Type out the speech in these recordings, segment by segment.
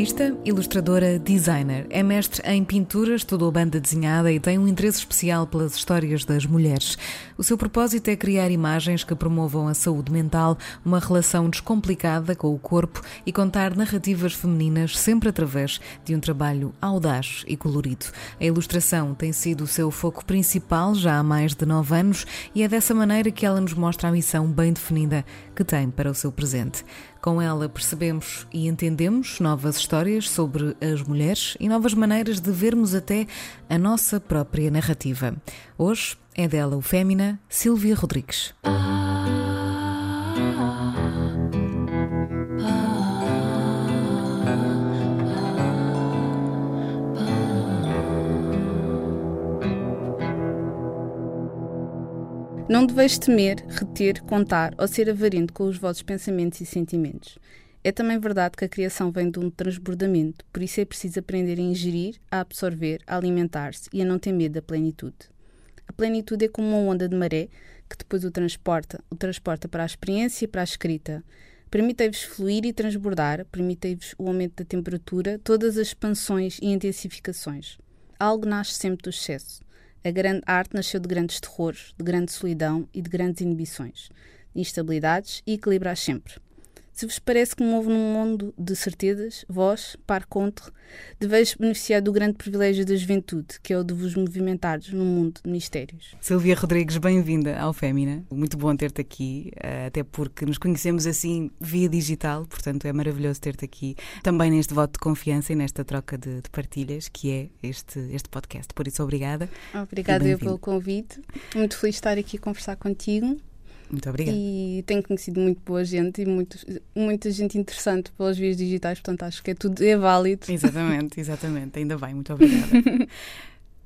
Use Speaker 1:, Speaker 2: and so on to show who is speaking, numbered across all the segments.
Speaker 1: Artista, ilustradora, designer. É mestre em pintura, estudou banda desenhada e tem um interesse especial pelas histórias das mulheres. O seu propósito é criar imagens que promovam a saúde mental, uma relação descomplicada com o corpo e contar narrativas femininas sempre através de um trabalho audaz e colorido. A ilustração tem sido o seu foco principal já há mais de nove anos e é dessa maneira que ela nos mostra a missão bem definida que tem para o seu presente. Com ela percebemos e entendemos novas histórias sobre as mulheres e novas maneiras de vermos até a nossa própria narrativa. Hoje é dela o Fémina Silvia Rodrigues.
Speaker 2: Não deveis temer, reter, contar ou ser avarento com os vossos pensamentos e sentimentos. É também verdade que a criação vem de um transbordamento, por isso é preciso aprender a ingerir, a absorver, a alimentar-se e a não ter medo da plenitude. A plenitude é como uma onda de maré que depois o transporta, o transporta para a experiência e para a escrita. Permitei-vos fluir e transbordar, permitei-vos o aumento da temperatura, todas as expansões e intensificações. Algo nasce sempre do excesso. A grande arte nasceu de grandes terrores, de grande solidão e de grandes inibições, de instabilidades e equilibrar sempre. Se vos parece que move num mundo de certezas, vós, par contre, deveis beneficiar do grande privilégio da juventude, que é o de vos movimentardes num mundo de mistérios.
Speaker 1: Silvia Rodrigues, bem-vinda ao Fémina. Muito bom ter-te aqui, eh, até porque nos conhecemos assim via digital, portanto é maravilhoso ter-te aqui também neste voto de confiança e nesta troca de, de partilhas que é este, este podcast. Por isso, obrigada.
Speaker 2: Obrigada eu pelo convite. Muito feliz de estar aqui a conversar contigo.
Speaker 1: Muito obrigada.
Speaker 2: E tenho conhecido muito boa gente e muito, muita gente interessante pelas vias digitais, portanto acho que é tudo é válido.
Speaker 1: Exatamente, exatamente. Ainda bem, muito obrigada.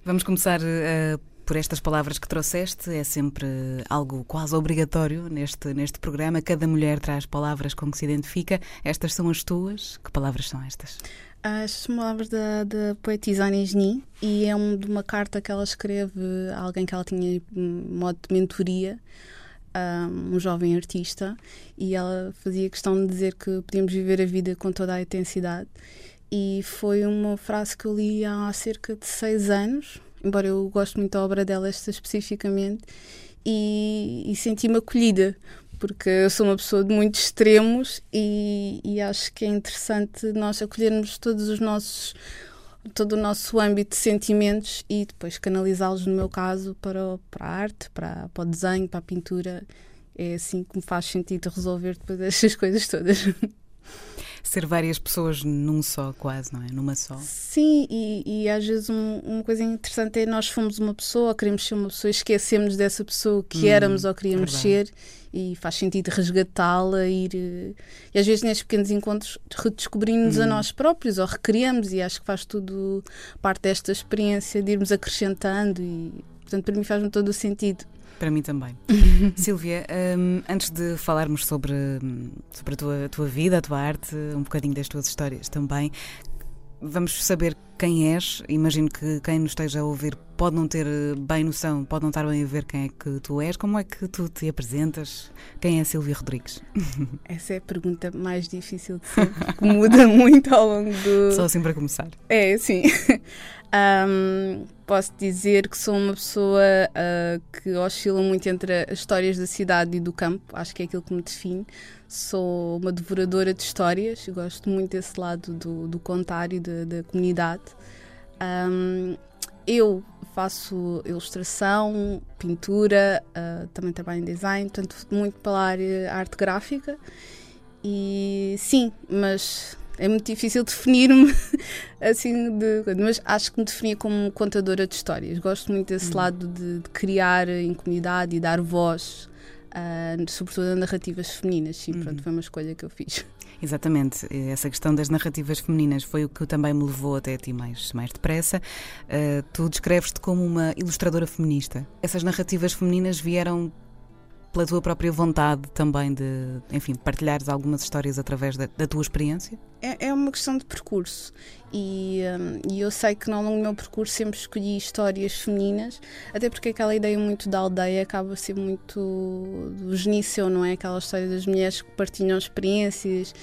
Speaker 1: Vamos começar uh, por estas palavras que trouxeste. É sempre algo quase obrigatório neste, neste programa. Cada mulher traz palavras com que se identifica. Estas são as tuas. Que palavras são estas?
Speaker 2: As palavras da, da poetisa Anisni e é um, de uma carta que ela escreve a alguém que ela tinha modo de mentoria um jovem artista e ela fazia questão de dizer que podíamos viver a vida com toda a intensidade. E foi uma frase que eu li há cerca de seis anos, embora eu goste muito da obra dela, esta especificamente, e, e senti-me acolhida, porque eu sou uma pessoa de muitos extremos e, e acho que é interessante nós acolhermos todos os nossos todo o nosso âmbito de sentimentos e depois canalizá-los, no meu caso, para, para a arte, para, para o desenho, para a pintura. É assim que me faz sentido resolver depois estas coisas todas.
Speaker 1: Ser várias pessoas num só, quase, não é? Numa só.
Speaker 2: Sim, e, e às vezes um, uma coisa interessante é nós fomos uma pessoa, queremos ser uma pessoa, esquecemos dessa pessoa que hum, éramos ou queríamos verdade. ser e faz sentido resgatá-la, ir. E às vezes nestes pequenos encontros redescobrimos hum. a nós próprios ou recriamos, e acho que faz tudo parte desta experiência de irmos acrescentando, e portanto para mim faz-me todo o sentido.
Speaker 1: Para mim também. Silvia, um, antes de falarmos sobre, sobre a tua, a tua vida, a tua arte, um bocadinho das tuas histórias também, vamos saber quem és. Imagino que quem nos esteja a ouvir pode não ter bem noção, pode não estar bem a ver quem é que tu és. Como é que tu te apresentas? Quem é Silvia Rodrigues?
Speaker 2: Essa é a pergunta mais difícil de sempre, que muda muito ao longo do.
Speaker 1: Só assim para começar.
Speaker 2: É, sim. Um, posso dizer que sou uma pessoa uh, que oscila muito entre as histórias da cidade e do campo, acho que é aquilo que me define. Sou uma devoradora de histórias, gosto muito desse lado do, do contar e da, da comunidade. Um, eu faço ilustração, pintura, uh, também trabalho em design, portanto, muito pela área arte gráfica. E sim, mas é muito difícil definir-me assim, de, mas acho que me definia como contadora de histórias. Gosto muito desse hum. lado de, de, criar em comunidade e dar voz, uh, sobretudo a narrativas femininas. Sim, hum. pronto, foi uma escolha que eu fiz.
Speaker 1: Exatamente, essa questão das narrativas femininas foi o que também me levou até a ti mais, mais depressa. Uh, tu descreves-te como uma ilustradora feminista. Essas narrativas femininas vieram pela tua própria vontade também de, enfim, partilhares algumas histórias através da, da tua experiência?
Speaker 2: É, é, uma questão de percurso e, um, e, eu sei que ao longo do meu percurso sempre escolhi histórias femininas, até porque aquela ideia muito da aldeia acaba a ser muito do genício, não é? Aquela história das mulheres que partilham experiências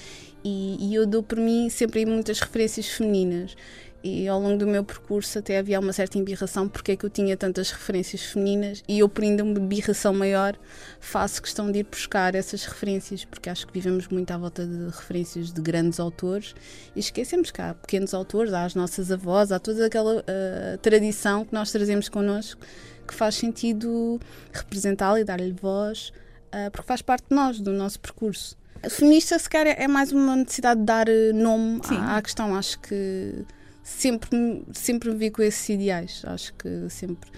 Speaker 2: e, e eu dou por mim sempre muitas referências femininas e ao longo do meu percurso até havia uma certa embirração porque é que eu tinha tantas referências femininas e eu por ainda uma embirração maior faço questão de ir buscar essas referências porque acho que vivemos muito à volta de referências de grandes autores e esquecemos que há pequenos autores, há as nossas avós, há toda aquela uh, tradição que nós trazemos connosco que faz sentido representá-la e dar-lhe voz uh, porque faz parte de nós, do nosso percurso. A feminista, se calhar, é mais uma necessidade de dar eh, nome à, à questão. Acho que sempre, sempre me vi com esses ideais. Acho que sempre.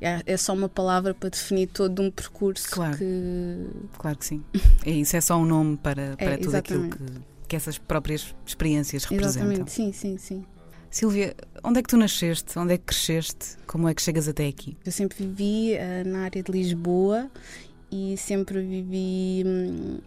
Speaker 2: É, é só uma palavra para definir todo um percurso
Speaker 1: claro.
Speaker 2: que.
Speaker 1: Claro que sim. É isso, é só um nome para, para é, tudo aquilo que, que essas próprias experiências representam.
Speaker 2: Exatamente, sim, sim, sim.
Speaker 1: Silvia, onde é que tu nasceste? Onde é que cresceste? Como é que chegas até aqui?
Speaker 2: Eu sempre vivi uh, na área de Lisboa e sempre vivi hum,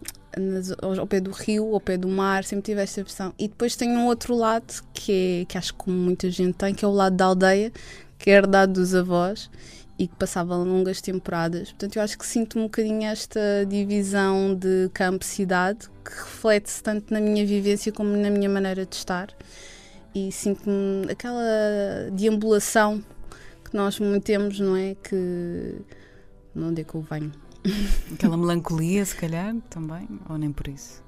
Speaker 2: ao pé do rio, ao pé do mar, sempre tive esta opção. E depois tem um outro lado que, é, que acho que muita gente tem, que é o lado da aldeia, que é herdado dos avós e que passava longas temporadas. Portanto, eu acho que sinto um bocadinho esta divisão de campo-cidade que reflete-se tanto na minha vivência como na minha maneira de estar. E sinto aquela deambulação que nós temos, não é? Que. Onde é que eu venho?
Speaker 1: Aquela melancolia, se calhar, também, ou nem por isso?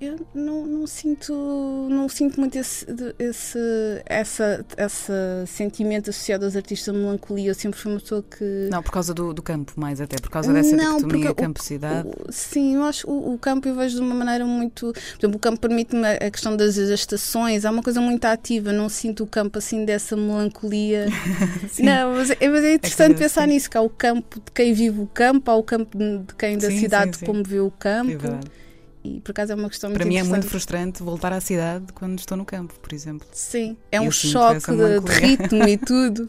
Speaker 2: Eu não, não, sinto não sinto muito esse, esse essa, esse sentimento associado aos artistas de melancolia. Eu sempre fui uma pessoa que.
Speaker 1: Não, por causa do, do campo, mais até, por causa dessa não, dicotomia campo-cidade.
Speaker 2: Sim, eu acho o, o campo eu vejo de uma maneira muito. Por exemplo, o campo permite-me a questão das estações, é uma coisa muito ativa, não sinto o campo assim dessa melancolia. não, mas, é, mas é interessante é pensar sim. nisso, que há o campo de quem vive o campo, há o campo de quem da sim, cidade sim, como vê o campo. É e por acaso é uma questão
Speaker 1: Para
Speaker 2: muito
Speaker 1: mim é muito frustrante voltar à cidade quando estou no campo, por exemplo.
Speaker 2: Sim, é um choque de, de, ritmo e tudo.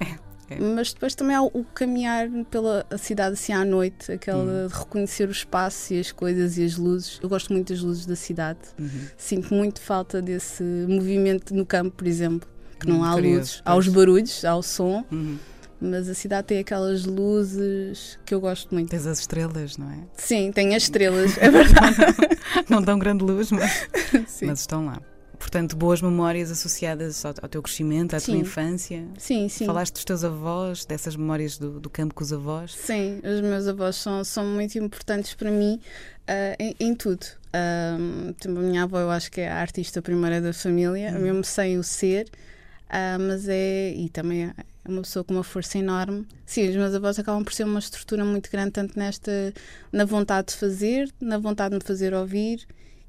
Speaker 2: É, é. Mas depois também há o caminhar pela cidade assim à noite, aquela hum. de reconhecer o espaço e as coisas e as luzes. Eu gosto muito das luzes da cidade. Uhum. Sinto muito falta desse movimento no campo, por exemplo, que não há curioso, luzes. Há os barulhos, há o som. Uhum mas a cidade tem aquelas luzes que eu gosto muito.
Speaker 1: Tens as estrelas, não é?
Speaker 2: Sim, tem as estrelas, é verdade.
Speaker 1: não dão grande luz, mas, mas estão lá. Portanto, boas memórias associadas ao, ao teu crescimento, à sim. tua infância.
Speaker 2: Sim, sim.
Speaker 1: Falaste dos teus avós, dessas memórias do, do campo com os avós.
Speaker 2: Sim, os meus avós são, são muito importantes para mim uh, em, em, tudo. Uh, a minha avó, eu acho que é a artista primeira da família, uhum. mesmo sem o ser, uh, mas é. E também é uma pessoa com uma força enorme. Sim, os meus avós acabam por ser uma estrutura muito grande, tanto nesta, na vontade de fazer, na vontade de me fazer ouvir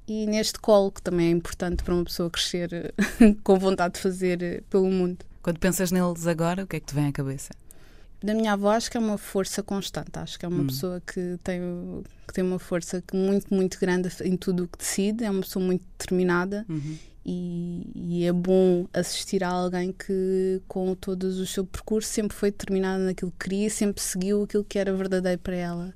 Speaker 2: e neste colo, que também é importante para uma pessoa crescer com vontade de fazer pelo mundo.
Speaker 1: Quando pensas neles agora, o que é que te vem à cabeça?
Speaker 2: Da minha avó, acho que é uma força constante. Acho que é uma hum. pessoa que tem, que tem uma força muito, muito grande em tudo o que decide. É uma pessoa muito determinada uhum e, e, é bom assistir a alguém que, com todo o seu percurso, sempre foi determinada naquilo que queria, sempre seguiu aquilo que era verdadeiro para ela.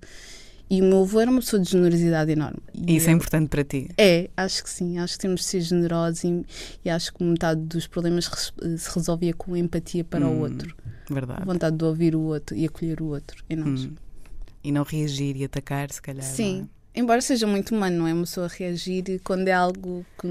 Speaker 2: E o meu avô era uma pessoa de generosidade enorme.
Speaker 1: E isso é importante para ti?
Speaker 2: É, acho que sim. Acho que temos de ser generosos e, e acho que metade dos problemas se resolvia com empatia para hum, o outro.
Speaker 1: Verdade.
Speaker 2: Vontade de ouvir o outro e acolher o outro em nós. Hum.
Speaker 1: E não reagir e atacar, se calhar.
Speaker 2: Sim. Embora seja muito humano, não é? Uma pessoa reagir quando é algo que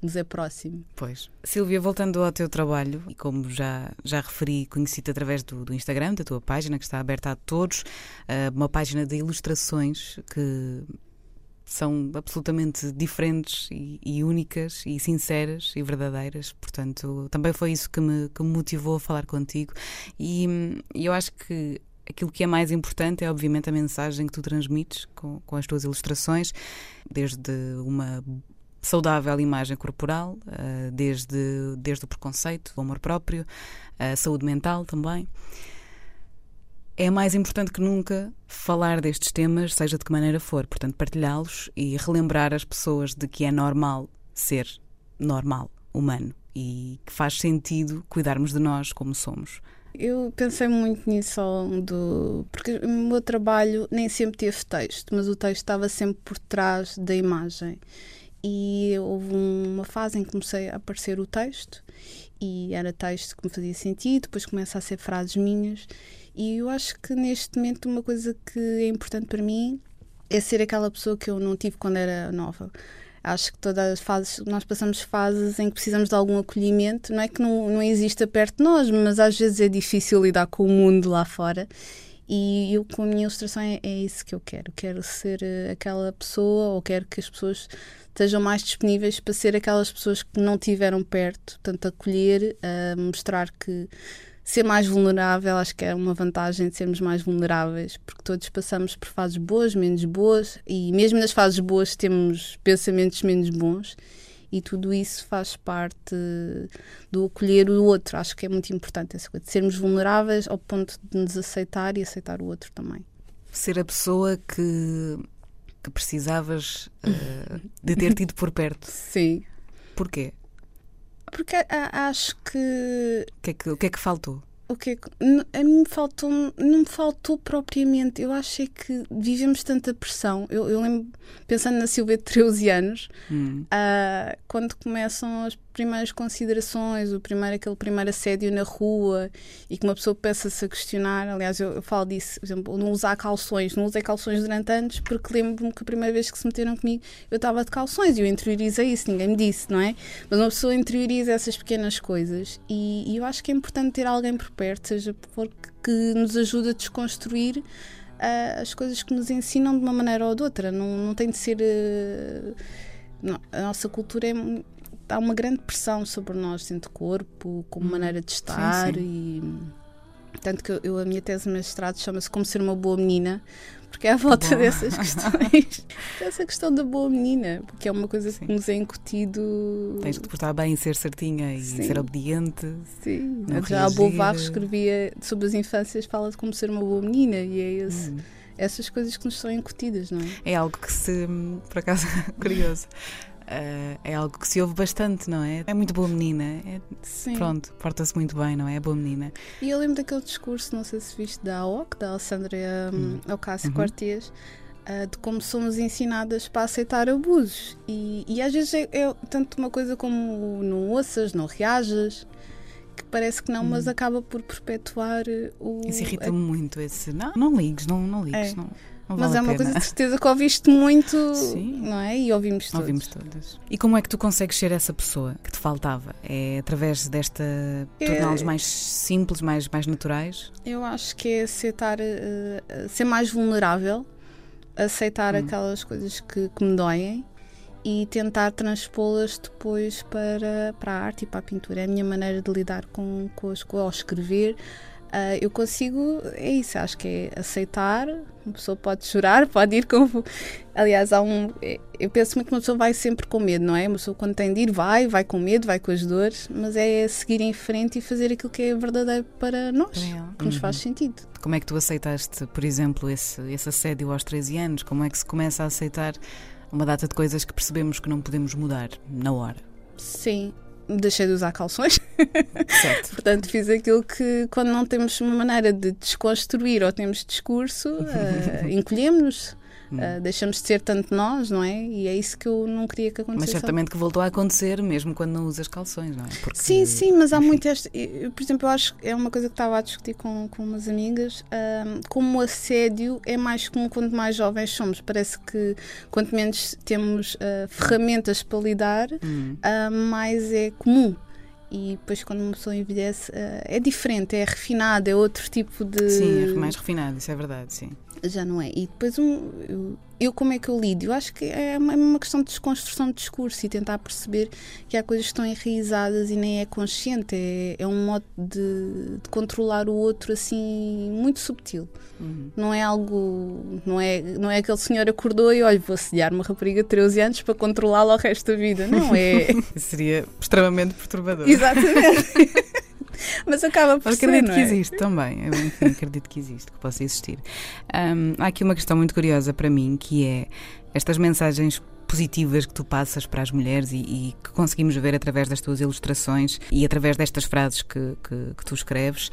Speaker 2: nos é próximo.
Speaker 1: Pois. Silvia, voltando ao teu trabalho, e como já, já referi, conheci-te através do, do, Instagram, da tua página, que está aberta a todos, uh, uma página de ilustrações que são absolutamente diferentes e, e, únicas e sinceras e verdadeiras. Portanto, também foi isso que me, que me motivou a falar contigo. E, e eu acho que aquilo que é mais importante é, obviamente, a mensagem que tu transmites com, com as tuas ilustrações, desde uma saudável imagem corporal, uh, desde, desde o preconceito, o amor próprio, a saúde mental também. É mais importante que nunca falar destes temas, seja de que maneira for, portanto, partilhá-los e relembrar as pessoas de que é normal ser normal, humano e que faz sentido cuidarmos de nós como somos
Speaker 2: Eu pensei muito nisso do. Porque o meu trabalho nem sempre teve texto, mas o texto estava sempre por trás da imagem. E houve uma fase em que comecei a aparecer o texto, e era texto que me fazia sentido, depois começa a ser frases minhas. E eu acho que neste momento uma coisa que é importante para mim é ser aquela pessoa que eu não tive quando era nova. Acho que todas as fases, nós passamos fases em que precisamos de algum acolhimento. Não é que não, não exista perto de nós, mas às vezes é difícil lidar com o mundo lá fora. E eu, com a minha ilustração, é, é isso que eu quero. Quero ser uh, aquela pessoa, ou quero que as pessoas estejam mais disponíveis para ser aquelas pessoas que não tiveram perto, tanto acolher, uh, mostrar que ser mais vulnerável, acho que é uma vantagem de sermos mais vulneráveis, porque todos passamos por fases boas, menos boas, e mesmo nas fases boas temos pensamentos menos bons, e tudo isso faz parte do acolher o outro. Acho que é muito importante essa coisa, de sermos vulneráveis ao ponto de nos aceitar e aceitar o outro também.
Speaker 1: Ser a pessoa que, que precisavas uh, de ter tido por perto.
Speaker 2: Sim.
Speaker 1: Porquê?
Speaker 2: Porque a, acho que.
Speaker 1: O que, é que, o que é que faltou?
Speaker 2: O que é a mim faltou, não me faltou propriamente. Eu acho é que vivemos tanta pressão. Eu, eu lembro, pensando na Silvia de 13 anos, hum. uh, quando começam as primeiras considerações, o primeiro, aquele primeiro assédio na rua e que uma pessoa peça-se a questionar. Aliás, eu, eu, falo disso, por exemplo, não usar calções. Não usei calções durante anos porque lembro-me que a primeira vez que se meteram comigo eu estava de calções e eu interiorizei isso, ninguém me disse, não é? Mas uma pessoa interioriza essas pequenas coisas e, e eu acho que é importante ter alguém por perto, seja porque que nos ajuda a desconstruir uh, as coisas que nos ensinam de uma maneira ou de outra. Não, não tem de ser. Uh, não, a nossa cultura é há uma grande pressão sobre nós, sendo corpo, como hum, maneira de estar sim, sim. e tanto que eu, a minha tese de mestrado chama-se Como Ser uma Boa Menina, porque é à volta dessas questões, essa questão da boa menina, porque é uma coisa sim. que nos é incutido.
Speaker 1: Tens de te portar bem, ser certinha e Sim. ser obediente.
Speaker 2: Sim, já a Beauvoir escrevia sobre as infâncias, fala de como ser uma boa menina e é esse. Hum. Essas coisas que nos são incutidas, não é?
Speaker 1: É algo que se, por acaso, curioso. Uh, é algo que se ouve bastante, não é? É muito boa menina. É, Sim. Pronto, porta-se muito bem, não é? É boa menina.
Speaker 2: E eu lembro daquele discurso, não sei se viste, da AOC, da Alessandra hum. Ocasio uhum. Cortez, uh, de como somos ensinadas para aceitar abusos. E, e às vezes é, é, tanto uma coisa como não ouças, não reajas. Que parece que não, hum. mas acaba por perpetuar o.
Speaker 1: Isso irrita-me muito, esse. Não, não ligues, não, não ligues. É. Não.
Speaker 2: Não Mas vale é uma coisa de certeza que ouviste muito, Sim. não é? E ouvimos todos.
Speaker 1: Ouvimos todas. E como é que tu consegues ser essa pessoa que te faltava? É através desta. É... torná-los mais simples, mais, mais naturais?
Speaker 2: Eu acho que é aceitar, uh, ser mais vulnerável, aceitar hum. aquelas coisas que, que me doem e tentar transpô-las depois para, para a arte e para a pintura. É a minha maneira de lidar com, com, as, com ao escrever Uh, eu consigo, é isso, acho que é aceitar. Uma pessoa pode chorar, pode ir com. Aliás, há um. Eu penso muito que uma pessoa vai sempre com medo, não é? Uma pessoa, quando tem de ir, vai, vai com medo, vai com as dores, mas é seguir em frente e fazer aquilo que é verdadeiro para nós, é. que nos uhum. faz sentido.
Speaker 1: Como é que tu aceitaste, por exemplo, esse, esse assédio aos 13 anos? Como é que se começa a aceitar uma data de coisas que percebemos que não podemos mudar na hora?
Speaker 2: Sim, deixei de usar calções. Certo. Portanto, fiz aquilo que, quando não temos uma maneira de desconstruir ou temos discurso, uh, encolhemos-nos. Uh, deixamos de ser tanto nós, não é? E é isso que eu não queria que acontecesse.
Speaker 1: Mas certamente que voltou a acontecer mesmo quando não usas calções, não é?
Speaker 2: Porque, sim, sim, mas há muito este. Eu, por exemplo, eu acho que é uma coisa que estava a discutir com, com umas amigas. Uh, como o assédio é mais comum quanto mais jovens somos. Parece que quanto menos temos uh, ferramentas para lidar, hum. mais é comum e depois quando uma pessoa envelhece é diferente, é refinado, é outro tipo de.
Speaker 1: Sim, é mais refinado, isso é verdade, sim
Speaker 2: já não é. E depois um, eu, eu, como é que eu lido? Eu acho que é uma, é uma, questão de desconstrução de discurso e tentar perceber que há coisas que estão enraizadas e nem é consciente. É, é um modo de, de, controlar o outro assim muito subtil. Uhum. Não é algo. Não é, não é aquele senhor acordou e olha, vou sediar uma rapariga de 13 anos para controlá-la o resto da vida. Não é.
Speaker 1: Seria extremamente perturbador.
Speaker 2: Exatamente. Mas acaba por
Speaker 1: acredito
Speaker 2: ser,
Speaker 1: que é? existe também. Eu enfim, acredito que existe, que possa existir. Um, há aqui uma questão muito curiosa para mim que é estas mensagens positivas que tu passas para as mulheres e, e, que conseguimos ver através das tuas ilustrações e através destas frases que, que, que tu escreves.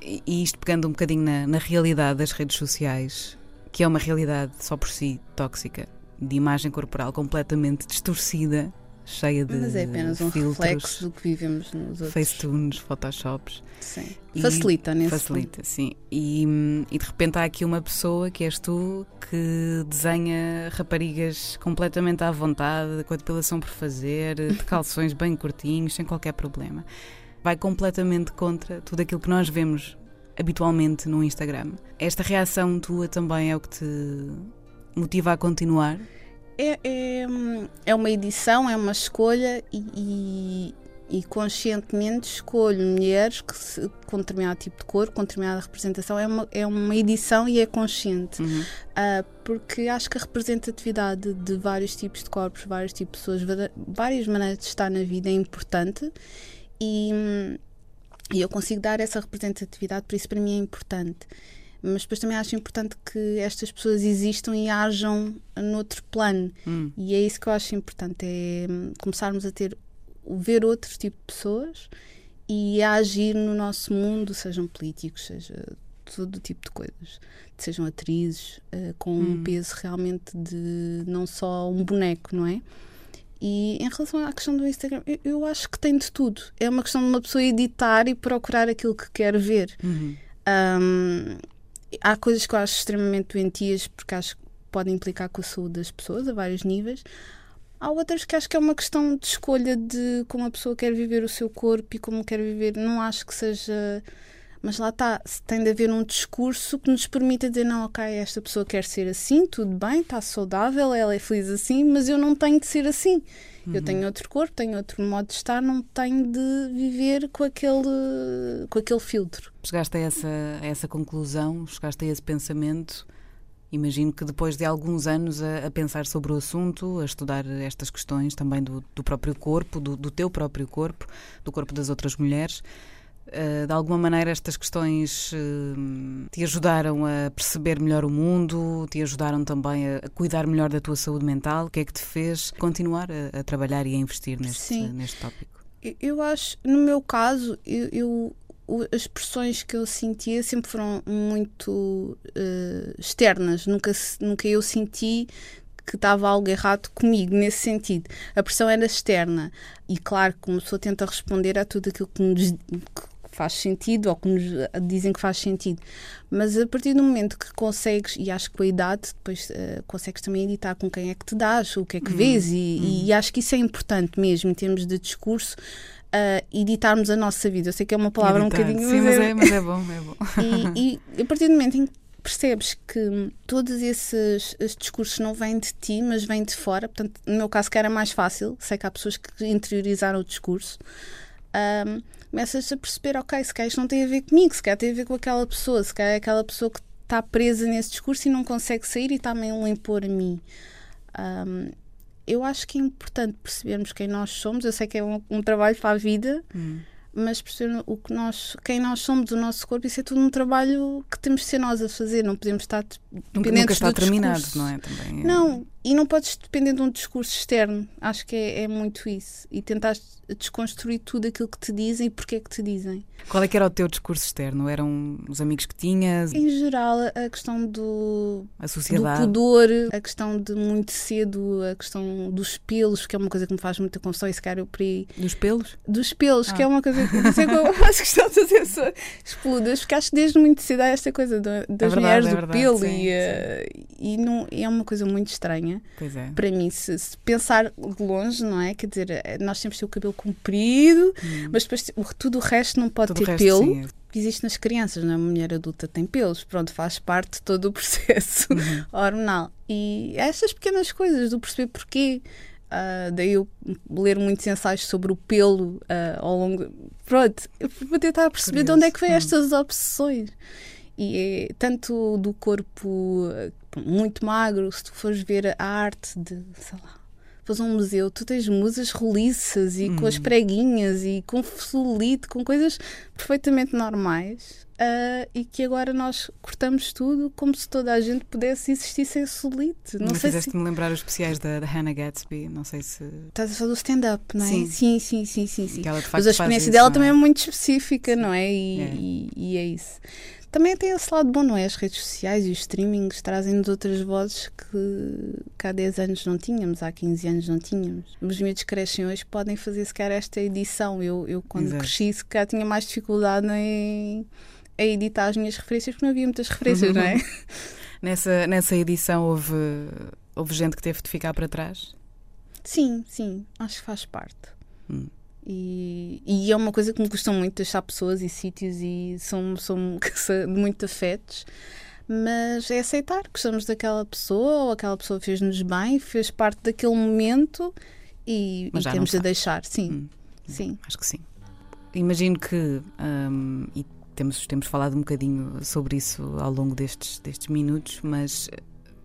Speaker 1: E isto pegando um bocadinho na, na realidade das redes sociais, que é uma realidade só por si tóxica, de imagem corporal completamente distorcida, cheia de
Speaker 2: Mas é apenas um
Speaker 1: filtros,
Speaker 2: reflexo do que vivemos nos outros.
Speaker 1: Facetunes, Photoshops.
Speaker 2: Sim.
Speaker 1: E
Speaker 2: Facilita nesse
Speaker 1: Facilita, sim. E, e de repente há aqui uma pessoa que és tu que desenha raparigas completamente à vontade, com a depilação por fazer, de calções bem curtinhos, sem qualquer problema. Vai completamente contra tudo aquilo que nós vemos habitualmente no Instagram. Esta reação tua também é o que te motiva a continuar?
Speaker 2: É, é, é uma edição, é uma escolha e, e, e conscientemente escolho mulheres que se, com determinado tipo de cor, com determinada representação. É uma, é uma edição e é consciente.
Speaker 1: Uhum.
Speaker 2: Uh, porque acho que a representatividade de vários tipos de corpos, vários tipos de pessoas, várias maneiras de estar na vida é importante e, e eu consigo dar essa representatividade, por isso para mim é importante mas depois também acho importante que estas pessoas existam e hajam noutro plano.
Speaker 1: Hum.
Speaker 2: E é isso que eu acho importante, é começarmos a ter ver outro tipo de pessoas e a agir no nosso mundo, sejam políticos, seja todo tipo de coisas, sejam atrizes, uh, com hum. um peso realmente de não só um boneco, não é? E em relação à questão do Instagram, eu, eu, acho que tem de tudo. É uma questão de uma pessoa editar e procurar aquilo que quer ver.
Speaker 1: Uhum.
Speaker 2: Um, há coisas que eu acho extremamente doentias porque acho que podem implicar com a saúde das pessoas a vários níveis. Há outras que acho que é uma questão de escolha de como a pessoa quer viver o seu corpo e como quer viver. Não acho que seja. Mas lá está, tem de haver um discurso que nos permita dizer: não, ok, esta pessoa quer ser assim, tudo bem, está saudável, ela é feliz assim, mas eu não tenho de ser assim. Uhum. Eu tenho outro corpo, tenho outro modo de estar, não tenho de viver com aquele, com aquele filtro.
Speaker 1: Chegaste a essa, a essa conclusão, chegaste a esse pensamento. Imagino que depois de alguns anos a, a, pensar sobre o assunto, a estudar estas questões também do, do próprio corpo, do, do teu próprio corpo, do corpo das outras mulheres, de alguma maneira estas questões uh, te ajudaram a perceber melhor o mundo, te ajudaram também a, cuidar melhor da tua saúde mental? O que é que te fez continuar a, a trabalhar e a investir neste, neste tópico?
Speaker 2: Eu acho, no meu caso, eu, eu as expressões que eu sentia sempre foram muito uh, externas, nunca, nunca eu senti que estava algo errado comigo nesse sentido. A pressão era externa e claro que uma pessoa tenta responder a tudo aquilo que nos, faz sentido ou que nos dizem que faz sentido. Mas a partir do momento que consegues, e acho que com a idade, depois uh, consegues também editar com quem é que te dás, o que é que uhum. vês, e, uhum. e, acho que isso é importante mesmo em termos de discurso. Uh, editarmos a nossa vida. Eu sei que é uma palavra Editar. um bocadinho.
Speaker 1: Sim, mas é, mas é bom, é bom.
Speaker 2: e, e a partir do momento em que percebes que todos esses, esses, discursos não vêm de ti, mas vêm de fora. Portanto, no meu caso, que era mais fácil, sei que há pessoas que interiorizaram o discurso. Um, começas a perceber, ok, se calhar isto não tem a ver comigo, se calhar tem a ver com aquela pessoa, se calhar é aquela pessoa que está presa nesse discurso e não consegue sair e está meio a impor a mim. Um, eu acho que é importante percebermos quem nós somos. Eu sei que é um, um trabalho para a vida.
Speaker 1: Hum
Speaker 2: mas perceber o que nós, quem nós somos, o nosso corpo, isso é tudo um trabalho que temos de ser nós a fazer, não podemos estar dependentes
Speaker 1: Nunca está
Speaker 2: do
Speaker 1: terminado,
Speaker 2: discurso.
Speaker 1: não é? Também
Speaker 2: é... Não, e não podes depender de um discurso externo, acho que é, é muito isso, e tentar desconstruir tudo aquilo que te dizem e porque é que te dizem.
Speaker 1: Qual é que era o teu discurso externo? Eram os amigos que tinhas?
Speaker 2: Em geral, a questão do,
Speaker 1: a sociedade.
Speaker 2: do pudor, a questão de muito cedo, a questão dos pelos, que é uma coisa que me faz muita confusão, e se calhar eu por aí...
Speaker 1: Dos pelos?
Speaker 2: Dos pelos, ah. que é uma coisa que, que eu faço questão de fazer explodas, porque acho que desde muito cedo há esta coisa do, das é verdade, mulheres, é do verdade, pelo, sim, e, uh, e não, é uma coisa muito estranha
Speaker 1: é.
Speaker 2: para mim, se, se, pensar de longe, não é? Quer dizer, eh, nós temos que ter o cabelo comprido, hum. mas depois tudo o resto não pode
Speaker 1: tudo
Speaker 2: ter
Speaker 1: resto,
Speaker 2: pelo.
Speaker 1: Sim.
Speaker 2: Existe nas crianças, não é? A mulher adulta tem pelos, pronto, faz parte de todo o processo
Speaker 1: uhum.
Speaker 2: hormonal. E estas pequenas coisas, do perceber porquê, Uh, daí eu ler muitos ensaios sobre o pelo uh, ao longo. Pronto, para tentar perceber Curioso. de onde é que vêm estas obsessões. E é tanto do corpo muito magro, se tu fores ver a arte de, sei lá, Faz um museu, tu tens musas roliças e com as preguinhas e com celulite, com coisas perfeitamente normais uh, e que agora nós cortamos tudo como se toda a gente pudesse existir sem celulite.
Speaker 1: Não sei fizeste-me se... lembrar os especiais da, da, Hannah Gatsby, não sei se.
Speaker 2: Estás a falar do stand-up, não é?
Speaker 1: Sim,
Speaker 2: sim, sim, sim. sim, sim. Mas a experiência dela também é? é muito específica, não é? E é. E, e é isso. Também tem esse lado bom, não é? As redes sociais e os streamings trazem-nos outras vozes que, há 10 anos não tínhamos, há 15 anos não tínhamos. Os miúdos que crescem hoje podem fazer sequer esta edição. Eu, eu quando Exato. cresci, sequer tinha mais dificuldade em, em editar as minhas referências, porque não havia muitas referências, uhum. não é?
Speaker 1: Nessa, nessa edição houve, houve gente que teve de ficar para trás?
Speaker 2: Sim, sim, acho que faz parte. Hum. E, e, é uma coisa que me custa muito deixar pessoas e sítios e são, são muito afetos. Mas é aceitar que gostamos daquela pessoa ou aquela pessoa fez-nos bem, fez parte daquele momento e, e temos de deixar. Sim, hum, sim.
Speaker 1: Acho que sim. Imagino que, um, e temos, temos falado um bocadinho sobre isso ao longo destes, destes minutos, mas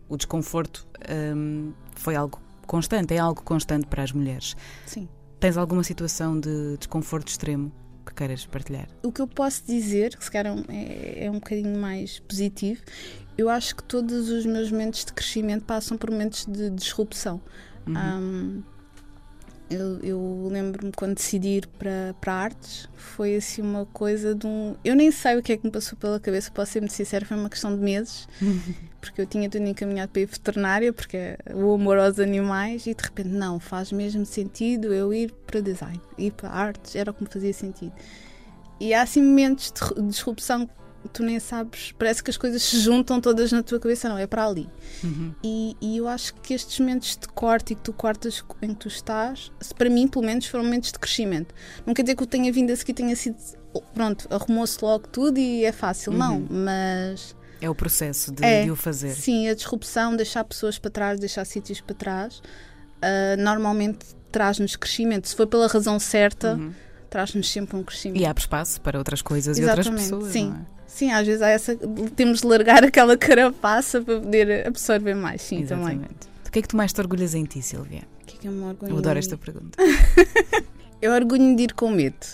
Speaker 1: o desconforto um, foi algo constante, é algo constante para as mulheres.
Speaker 2: Sim.
Speaker 1: Tens alguma situação de desconforto extremo que queiras partilhar?
Speaker 2: O que eu posso dizer, que se calhar é, é um bocadinho mais positivo, eu acho que todos os meus momentos de crescimento passam por momentos de disrupção. Uhum. Um, eu, eu lembro-me quando decidi ir para, para artes, foi assim uma coisa de um. Eu nem sei o que é que me passou pela cabeça, posso ser muito sincero, foi uma questão de meses, porque eu tinha tudo encaminhado para ir veterinária, porque é o amor aos animais, e de repente, não, faz mesmo sentido eu ir para design, ir para artes, era o que me fazia sentido. E há assim momentos de disrupção tu nem sabes, parece que as coisas se juntam todas na tua cabeça, não, é para ali. Uhum. E, e, eu acho que estes momentos de corte e que tu cortas em que tu estás, para mim, pelo menos, foram momentos de crescimento. Não quer dizer que eu tenha vindo a seguir, tenha sido, pronto, arrumou-se logo tudo e é fácil, uhum. não, mas.
Speaker 1: É o processo de, é, de, o fazer.
Speaker 2: Sim, a disrupção, deixar pessoas para trás, deixar sítios para trás, uh, normalmente traz-nos crescimento. Se for pela razão certa. Uhum traz-nos sempre um crescimento.
Speaker 1: E abre espaço para outras coisas Exatamente, e outras pessoas.
Speaker 2: Sim,
Speaker 1: é?
Speaker 2: Sim, às vezes há essa, temos de largar aquela carapaça para poder absorver mais. Sim,
Speaker 1: Exatamente. também. O que é que tu mais te orgulhas em ti, Silvia?
Speaker 2: O que é que eu me orgulho?
Speaker 1: Eu adoro esta pergunta.
Speaker 2: eu orgulho de ir com medo.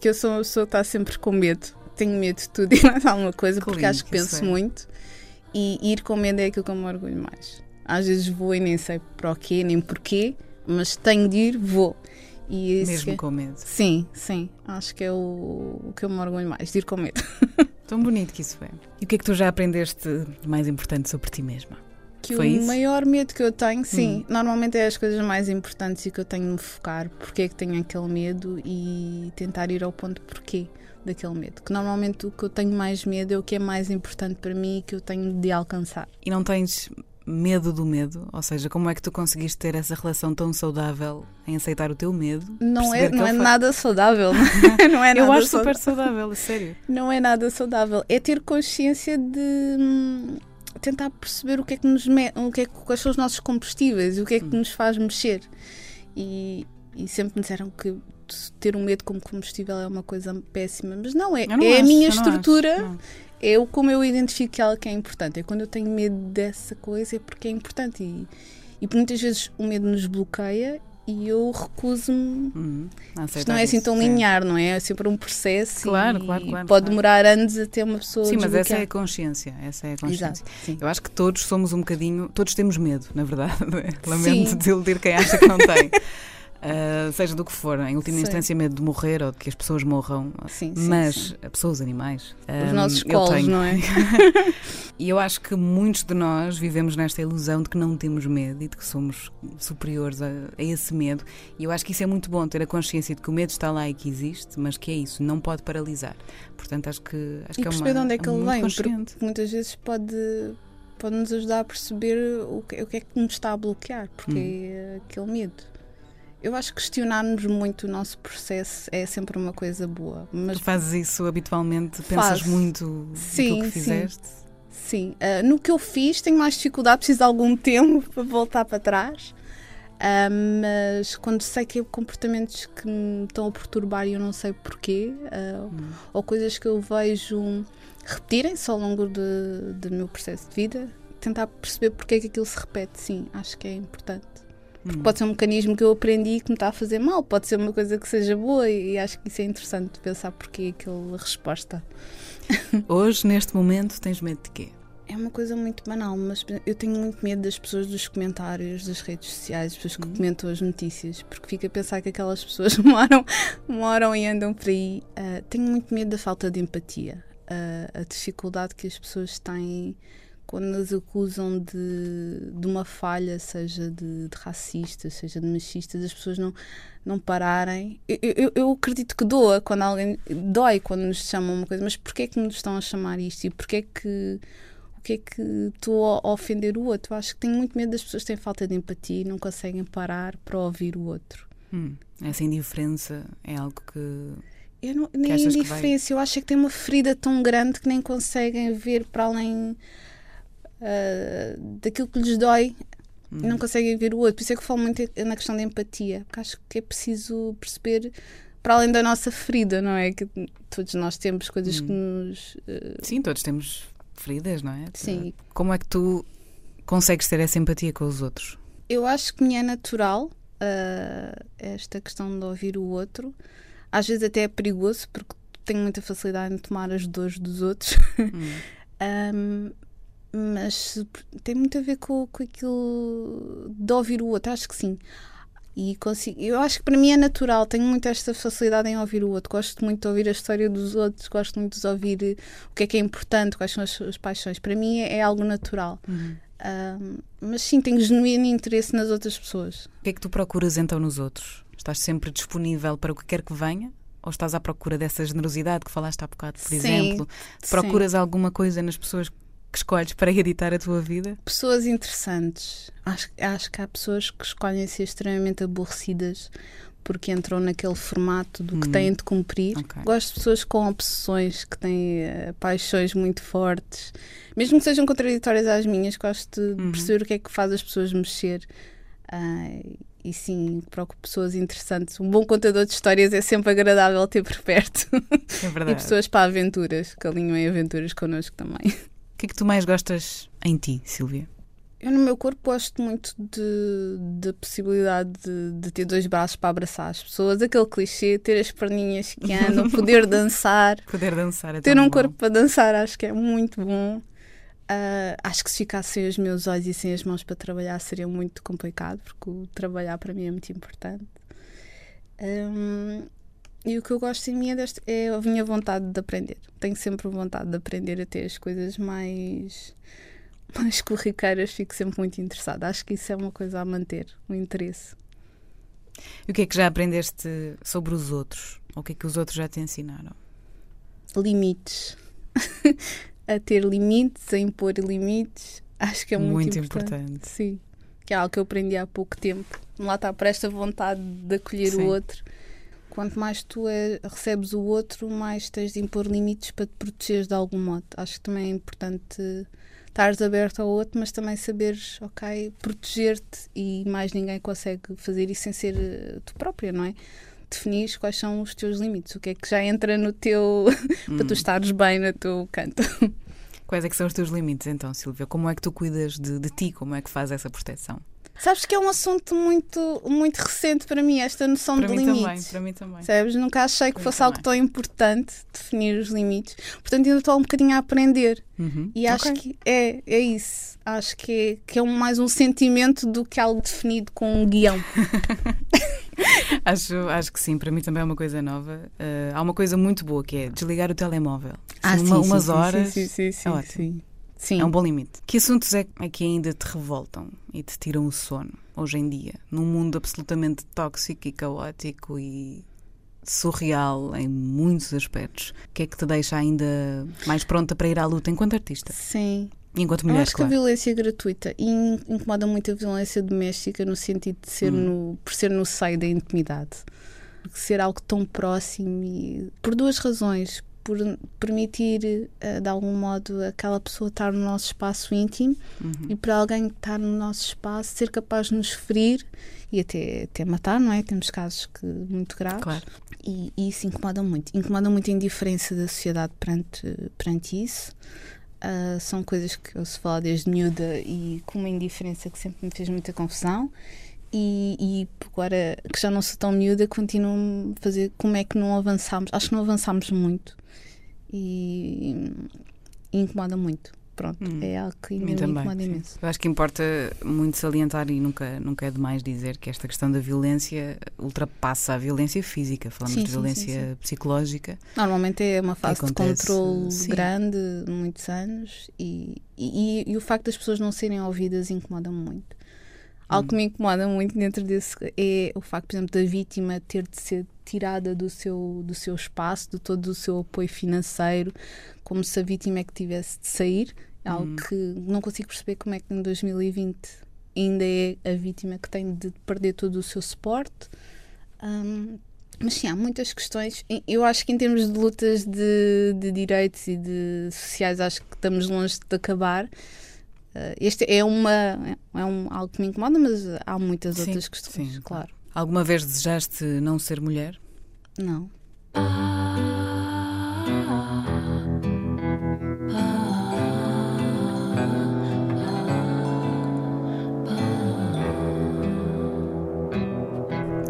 Speaker 2: Que eu sou uma pessoa que está sempre com medo. Tenho medo de tudo e mais alguma coisa, que porque lindo, acho que, que penso é. muito. E ir com medo é aquilo que eu me orgulho mais. Às vezes vou e nem sei para o quê, nem porquê, mas tenho de ir, vou.
Speaker 1: E Mesmo com medo.
Speaker 2: Sim, sim. Acho que é o, o que eu me orgulho mais, de ir com medo.
Speaker 1: Tão bonito que isso é. E o que é que tu já aprendeste mais importante sobre ti mesma?
Speaker 2: Que Foi o isso? maior medo que eu tenho, sim, hum. normalmente é as coisas mais importantes e que eu tenho de me focar. Porque é que tenho aquele medo e tentar ir ao ponto porquê daquele medo. Que normalmente o que eu tenho mais medo é o que é mais importante para mim e que eu tenho de alcançar.
Speaker 1: E não tens medo do medo? Ou seja, como é que tu conseguiste ter essa relação tão saudável em aceitar o teu medo?
Speaker 2: Não é, não é nada saudável. não é
Speaker 1: nada Eu acho super saudável, sério.
Speaker 2: Não é nada saudável. É ter consciência de hum, tentar perceber o que é que nos o que é, quais são os nossos combustíveis, o que é que hum. nos faz mexer. E, e sempre me disseram que ter um medo como combustível é uma coisa péssima, mas não é. Não é acho, a minha estrutura. Acho, eu, como eu identifico que ela que é importante. É quando eu tenho medo dessa coisa, é porque é importante. E, e muitas vezes o medo nos bloqueia e eu recuso-me. Uhum, Isto não é assim tão linear, não é? É sempre um processo
Speaker 1: claro, claro, claro,
Speaker 2: pode demorar anos até uma pessoa.
Speaker 1: Sim, mas essa é a consciência. Essa é a consciência. Exato, eu acho que todos somos um bocadinho. Todos temos medo, na verdade. Lamento sim. desiludir quem acha que não tem. Uh, seja do que for, em última sim. instância, medo de morrer ou de que as pessoas morram,
Speaker 2: sim,
Speaker 1: mas
Speaker 2: sim,
Speaker 1: pessoas, animais.
Speaker 2: Os um, nossos colos, não é?
Speaker 1: e eu acho que muitos de nós vivemos nesta ilusão de que não temos medo e de que somos superiores a, a, esse medo. E eu acho que isso é muito bom, ter a consciência de que o medo está lá e que existe, mas que é isso, não pode paralisar. Portanto, acho que, acho
Speaker 2: e
Speaker 1: que é
Speaker 2: uma.
Speaker 1: de
Speaker 2: onde é que
Speaker 1: é
Speaker 2: ele vem, porque muitas vezes pode pode nos ajudar a perceber o que, o que é que nos está a bloquear, porque hum. é aquele medo. Eu acho que questionarmos muito o nosso processo é sempre uma coisa boa. Mas
Speaker 1: tu fazes isso habitualmente? Pensas muito sim, no que fizeste?
Speaker 2: Sim. sim. Uh, no que eu fiz tenho mais dificuldade, preciso de algum tempo para voltar para trás. Uh, mas quando sei que há comportamentos que me estão a perturbar e eu não sei porquê, uh, hum. ou coisas que eu vejo repetirem-se ao longo do meu processo de vida, tentar perceber porque é que aquilo se repete, sim, acho que é importante. Porque hum. pode ser um mecanismo que eu aprendi que me está a fazer mal, pode ser uma coisa que seja boa e, e acho que isso é interessante pensar porque aquela resposta.
Speaker 1: Hoje, neste momento, tens medo de quê?
Speaker 2: É uma coisa muito banal, mas eu tenho muito medo das pessoas dos comentários das redes sociais, as pessoas que hum. comentam as notícias, porque fico a pensar que aquelas pessoas moram, moram e andam por aí. Uh, tenho muito medo da falta de empatia, uh, a dificuldade que as pessoas têm quando nos acusam de, de uma falha, seja de, de racistas, seja de machistas, as pessoas não, não pararem. Eu, eu, eu, acredito que doa quando alguém dói quando nos chamam uma coisa, mas porquê é que nos estão a chamar isto? E porquê é que o que é que estou a ofender o outro? Acho que tenho muito medo das pessoas que têm falta de empatia e não conseguem parar para ouvir o outro.
Speaker 1: Hum, essa indiferença é algo que.
Speaker 2: Eu não, nem indiferença, eu acho que tem uma ferida tão grande que nem conseguem ver para além uh, daquilo que lhes dói uhum. não conseguem ver o outro. Por isso é que eu falo muito na questão da empatia, porque acho que é preciso perceber para além da nossa ferida, não é? Que todos nós temos coisas uhum. que nos.
Speaker 1: Uh... Sim, todos temos feridas, não é?
Speaker 2: Sim.
Speaker 1: Como é que tu consegues ter essa empatia com os outros?
Speaker 2: Eu acho que me é natural uh, esta questão de ouvir o outro. Às vezes até é perigoso porque tenho muita facilidade em tomar as dores dos outros. Hum. um, mas tem muito a ver com, com aquilo de ouvir o outro, acho que sim. E consigo, eu acho que para mim é natural, tenho muito esta facilidade em ouvir o outro, gosto muito de ouvir a história dos outros, gosto muito de ouvir o que é que é importante, quais são as suas paixões. Para mim é, é algo natural. Uhum. Um, mas sim, tenho genuíno interesse nas outras pessoas.
Speaker 1: O que é que tu procuras então nos outros? Estás sempre disponível para o que quer que venha? Ou estás à procura dessa generosidade que falaste há bocado, por sim, exemplo? Procuras sim. alguma coisa nas pessoas que escolhes para editar a tua vida?
Speaker 2: Pessoas interessantes. Acho, acho que há pessoas que escolhem ser extremamente aborrecidas porque entram naquele formato do que hum. têm de cumprir. Okay. Gosto de pessoas com obsessões, que têm uh, paixões muito fortes, mesmo que sejam contraditórias às minhas, gosto de uhum. perceber o que é que faz as pessoas mexer. Uh, e sim, procuro pessoas interessantes. Um bom contador de histórias é sempre agradável ter por perto.
Speaker 1: É verdade.
Speaker 2: e pessoas para aventuras, que alinham em aventuras connosco também
Speaker 1: que é que tu mais gostas em ti, Silvia?
Speaker 2: Eu no meu corpo gosto muito de, de possibilidade de, de, ter dois braços para abraçar as pessoas, aquele clichê, ter as perninhas que andam, poder dançar.
Speaker 1: Poder dançar é
Speaker 2: Ter um
Speaker 1: bom.
Speaker 2: corpo para dançar acho que é muito bom. Uh, acho que se ficasse sem os meus olhos e sem as mãos para trabalhar seria muito complicado, porque o trabalhar para mim é muito importante. Um, e o que eu gosto em mim é, deste, é a minha vontade de aprender. Tenho sempre vontade de aprender a ter as coisas mais, mais corriqueiras, fico sempre muito interessada. Acho que isso é uma coisa a manter, o interesse.
Speaker 1: E o que é que já aprendeste sobre os outros? Ou o que é que os outros já te ensinaram?
Speaker 2: Limites. a ter limites, a impor limites. Acho que é muito, muito importante. importante. Sim. Que é algo que eu aprendi há pouco tempo. Lá está para esta vontade de acolher Sim. o outro quanto mais tu é, recebes o outro, mais tens de impor limites para te protegeres de algum modo. Acho que também é importante estares aberto ao outro, mas também saberes, ok, proteger-te e mais ninguém consegue fazer isso sem ser eh, tu própria, não é? Definir quais são os teus limites, o que é que já entra no teu. para tu hum. estares bem no teu canto.
Speaker 1: Quais é que são os teus limites então, Silvia? Como é que tu cuidas de, de ti? Como é que fazes essa proteção?
Speaker 2: Sabes que é um assunto muito, muito recente para mim, esta noção
Speaker 1: para
Speaker 2: de
Speaker 1: mim
Speaker 2: limites.
Speaker 1: Também, para mim também.
Speaker 2: Sabes? Nunca achei que fosse algo tão importante definir os limites. Portanto, ainda estou um bocadinho a aprender.
Speaker 1: Uhum.
Speaker 2: E acho okay. que é, é isso. Acho que é, que é mais um sentimento do que algo definido com um guião.
Speaker 1: acho, acho que sim, para mim também é uma coisa nova. Uh, há uma coisa muito boa que é desligar o telemóvel.
Speaker 2: Ah,
Speaker 1: uma,
Speaker 2: sim,
Speaker 1: umas
Speaker 2: sim,
Speaker 1: horas.
Speaker 2: Sim, sim, sim, é ótimo. sim. Sim.
Speaker 1: É um bom limite. Que assuntos é, é que ainda te revoltam e te tiram o sono hoje em dia? Num mundo absolutamente tóxico e caótico e surreal em muitos aspectos. O que é que te deixa ainda mais pronta para ir à luta enquanto artista?
Speaker 2: Sim.
Speaker 1: E enquanto mulher,
Speaker 2: Eu acho
Speaker 1: claro.
Speaker 2: que a violência é gratuita e incomoda muito a violência doméstica no sentido de ser hum. no, por ser no seio da intimidade. Ser algo tão próximo e por duas razões por permitir, uh, de algum modo, aquela pessoa estar no nosso espaço íntimo uhum. e para alguém estar no nosso espaço ser capaz de nos ferir e até, até matar, não é? Temos casos que, muito graves.
Speaker 1: Claro.
Speaker 2: E, e, isso incomoda muito. Incomoda muito a indiferença da sociedade perante, perante isso. Uh, são coisas que eu se falo desde miúda e com uma indiferença que sempre me fez muita confusão e, e, agora que já não sou tão miúda, continuo a fazer como é que não avançámos. Acho que não avançámos muito e, e incomoda muito. Pronto, hum, é algo que me incomoda imenso.
Speaker 1: Eu acho que importa muito salientar e nunca, nunca é demais dizer que esta questão da violência ultrapassa a violência física. Falamos sim, de violência sim, sim, psicológica.
Speaker 2: Normalmente é uma fase de controle grande, muitos anos, e, e, e, o facto das pessoas não serem ouvidas incomoda muito. Algo que me incomoda muito dentro desse é o facto, por exemplo, da vítima ter de ser tirada do seu, do seu espaço, de todo o seu apoio financeiro, como se a vítima é que tivesse de sair. É algo hum. que não consigo perceber como é que em 2020 ainda é a vítima que tem de perder todo o seu suporte. Um, mas sim, há muitas questões. Eu acho que em termos de lutas de, de direitos e de sociais, acho que estamos longe de acabar. Uh, este é uma é um, algo que me incomoda, mas há muitas sim, outras questões, sim, claro.
Speaker 1: Alguma vez desejaste não ser mulher?
Speaker 2: Não.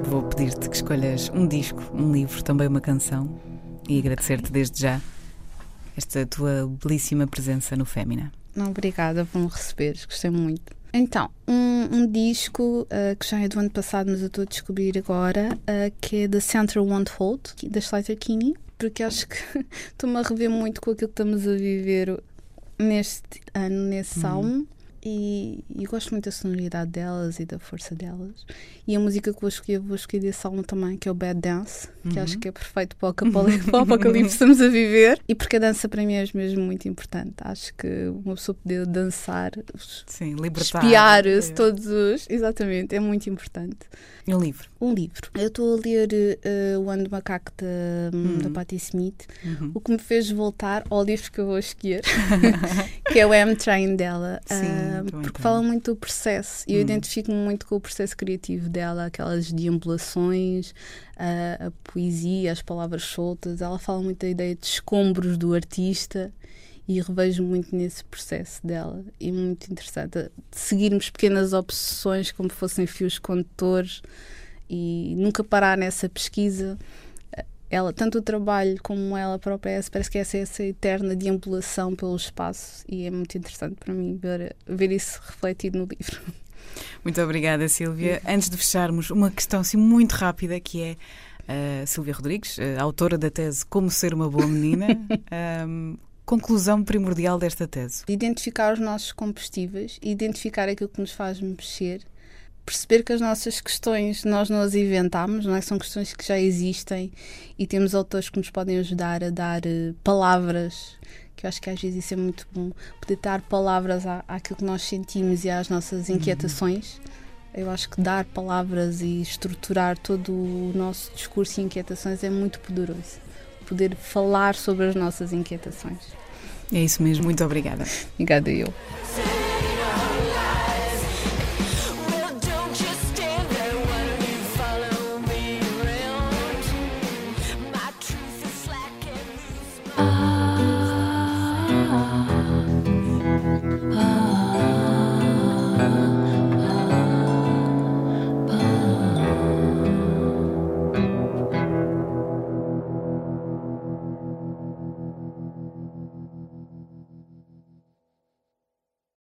Speaker 1: Vou pedir-te que escolhas um disco, um livro, também uma canção e agradecer-te desde já esta tua belíssima presença no Fémina.
Speaker 2: Obrigada por me receberes, gostei muito. Então, um, um disco uh, que já é do ano passado, mas eu estou a descobrir agora, uh, que é The Center Won't Hold, da Slater Kinney, porque acho que estou-me a rever muito com aquilo que estamos a viver neste ano, nesse uhum. álbum e, e gosto muito da sonoridade delas e da força delas. E a música que vou escolher, vou escolher desse álbum também, que é o Bad Dance, que uhum. acho que é perfeito para o, apocalipse que estamos a viver. E porque a dança para mim é mesmo muito importante. Acho que uma pessoa poder dançar,
Speaker 1: Sim, libertar,
Speaker 2: espiar-se é. todos os. Exatamente, é muito importante.
Speaker 1: Um livro.
Speaker 2: Um livro. Eu estou a ler uh, O Ano do Macaco da, uhum. da Patti Smith, uhum. o que me fez voltar ao livro que eu vou escolher, que é o M-Train dela. Sim. Uh, porque fala muito do processo e eu hum. identifico-me muito com o processo criativo dela, aquelas deambulações, a, a poesia, as palavras soltas. Ela fala muito da ideia de escombros do artista e revejo muito nesse processo dela. E muito interessante. Seguirmos pequenas obsessões como fossem fios condutores e nunca parar nessa pesquisa ela, tanto o trabalho como ela própria, parece que essa é essa eterna deambulação pelo espaço e é muito interessante para mim ver, ver isso refletido no livro.
Speaker 1: Muito obrigada, Silvia. Antes de fecharmos, uma questão assim, muito rápida que é uh, Silvia Rodrigues, uh, autora da tese Como Ser uma Boa Menina. um, conclusão primordial desta tese?
Speaker 2: Identificar os nossos combustíveis, identificar aquilo que nos faz mexer perceber que as nossas questões nós não as inventámos, não é? são questões que já existem e temos autores que nos podem ajudar a dar uh, palavras, que eu acho que às vezes isso é muito bom, poder dar palavras à, àquilo que nós sentimos e às nossas uhum. inquietações. Eu acho que dar palavras e estruturar todo o nosso discurso e inquietações é muito poderoso. Poder falar sobre as nossas inquietações.
Speaker 1: É isso mesmo, muito obrigada.
Speaker 2: Obrigada eu.